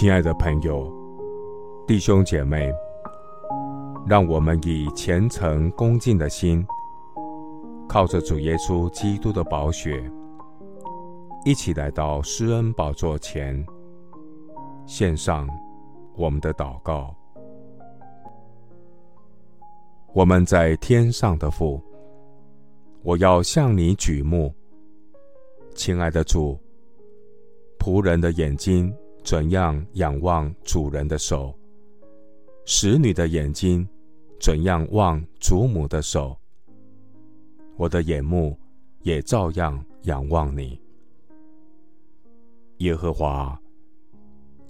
亲爱的朋友、弟兄姐妹，让我们以虔诚恭敬的心，靠着主耶稣基督的宝血，一起来到施恩宝座前，献上我们的祷告。我们在天上的父，我要向你举目，亲爱的主，仆人的眼睛怎样仰望主人的手，使女的眼睛怎样望主母的手，我的眼目也照样仰望你，耶和华，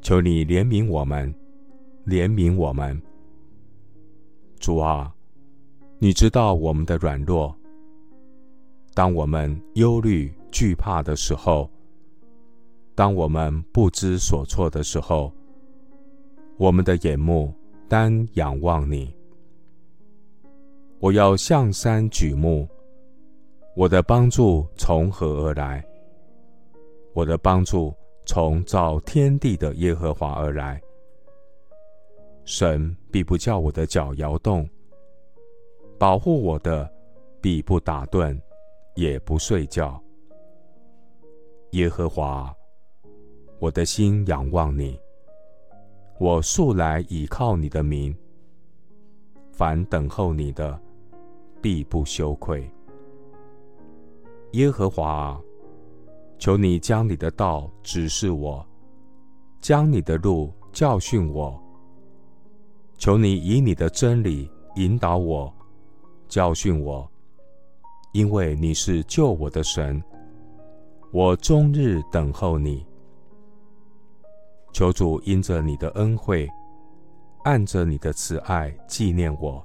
求你怜悯我们，怜悯我们，主啊。你知道我们的软弱。当我们忧虑惧怕的时候，当我们不知所措的时候，我们的眼目单仰望你。我要向山举目，我的帮助从何而来？我的帮助从造天地的耶和华而来。神必不叫我的脚摇动。保护我的，必不打盹，也不睡觉。耶和华，我的心仰望你，我素来倚靠你的名。凡等候你的，必不羞愧。耶和华，求你将你的道指示我，将你的路教训我。求你以你的真理引导我。教训我，因为你是救我的神。我终日等候你。求主因着你的恩惠，按着你的慈爱纪念我。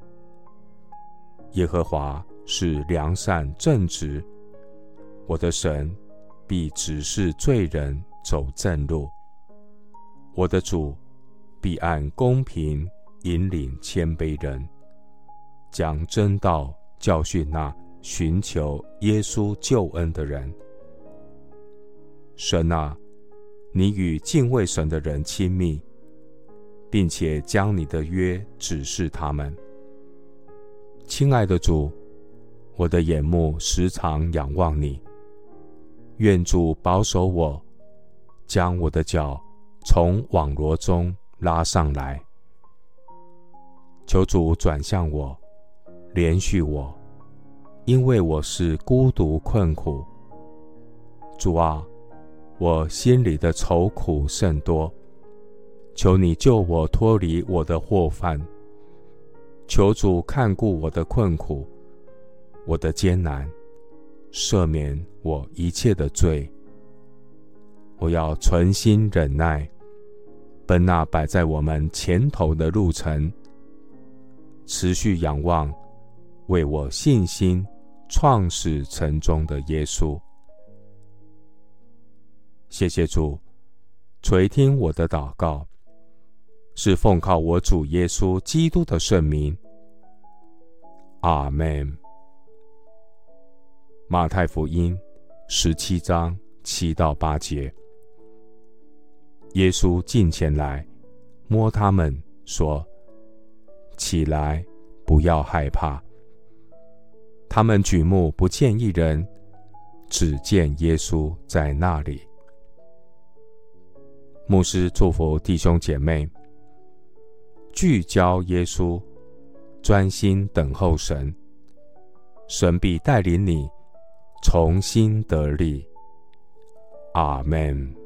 耶和华是良善正直，我的神必指示罪人走正路。我的主必按公平引领谦卑人。将真道教训那寻求耶稣救恩的人。神啊，你与敬畏神的人亲密，并且将你的约指示他们。亲爱的主，我的眼目时常仰望你。愿主保守我，将我的脚从网罗中拉上来。求主转向我。连续我，因为我是孤独困苦。主啊，我心里的愁苦甚多，求你救我脱离我的祸患。求主看顾我的困苦，我的艰难，赦免我一切的罪。我要存心忍耐，奔那摆在我们前头的路程，持续仰望。为我信心创始成终的耶稣，谢谢主垂听我的祷告，是奉靠我主耶稣基督的圣名。阿门。马太福音十七章七到八节，耶稣近前来摸他们说：“起来，不要害怕。”他们举目不见一人，只见耶稣在那里。牧师祝福弟兄姐妹，聚焦耶稣，专心等候神，神必带领你重新得力。阿门。